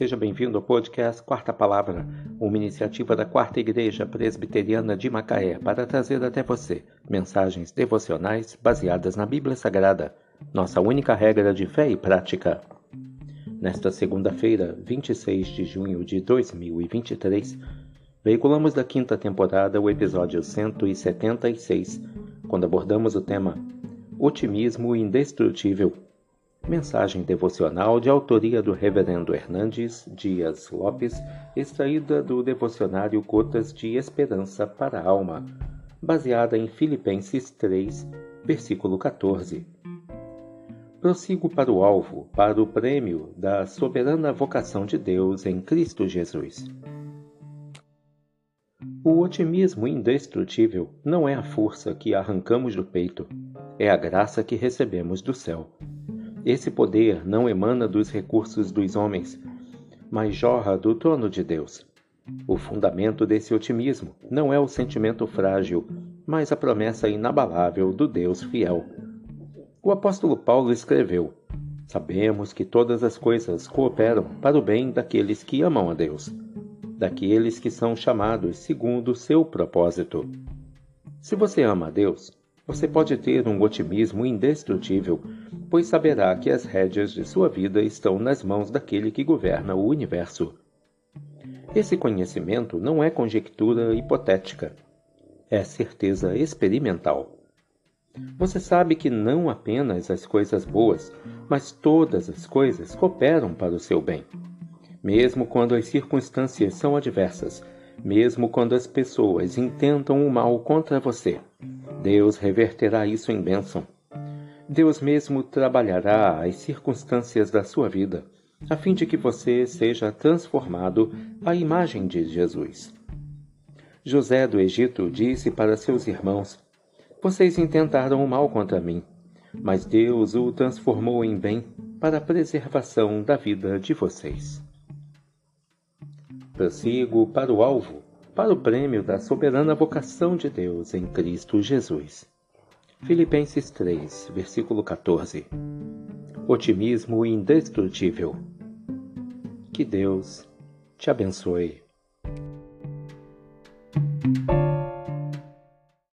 Seja bem-vindo ao podcast Quarta Palavra, uma iniciativa da Quarta Igreja Presbiteriana de Macaé para trazer até você mensagens devocionais baseadas na Bíblia Sagrada, nossa única regra de fé e prática. Nesta segunda-feira, 26 de junho de 2023, veiculamos da quinta temporada o episódio 176, quando abordamos o tema Otimismo Indestrutível Mensagem devocional de autoria do Reverendo Hernandes Dias Lopes, extraída do devocionário Gotas de Esperança para a Alma, baseada em Filipenses 3, versículo 14. Prossigo para o alvo, para o prêmio da soberana vocação de Deus em Cristo Jesus. O otimismo indestrutível não é a força que arrancamos do peito, é a graça que recebemos do céu. Esse poder não emana dos recursos dos homens, mas jorra do trono de Deus. O fundamento desse otimismo não é o sentimento frágil, mas a promessa inabalável do Deus fiel. O apóstolo Paulo escreveu: Sabemos que todas as coisas cooperam para o bem daqueles que amam a Deus, daqueles que são chamados segundo o seu propósito. Se você ama a Deus, você pode ter um otimismo indestrutível pois saberá que as rédeas de sua vida estão nas mãos daquele que governa o universo. Esse conhecimento não é conjectura hipotética, é certeza experimental. Você sabe que não apenas as coisas boas, mas todas as coisas cooperam para o seu bem. Mesmo quando as circunstâncias são adversas, mesmo quando as pessoas intentam o mal contra você, Deus reverterá isso em bênção. Deus mesmo trabalhará as circunstâncias da sua vida, a fim de que você seja transformado à imagem de Jesus. José do Egito disse para seus irmãos: Vocês intentaram o mal contra mim, mas Deus o transformou em bem para a preservação da vida de vocês. Prossigo para o alvo, para o prêmio da soberana vocação de Deus em Cristo Jesus. Filipenses 3, versículo 14. Otimismo indestrutível. Que Deus te abençoe.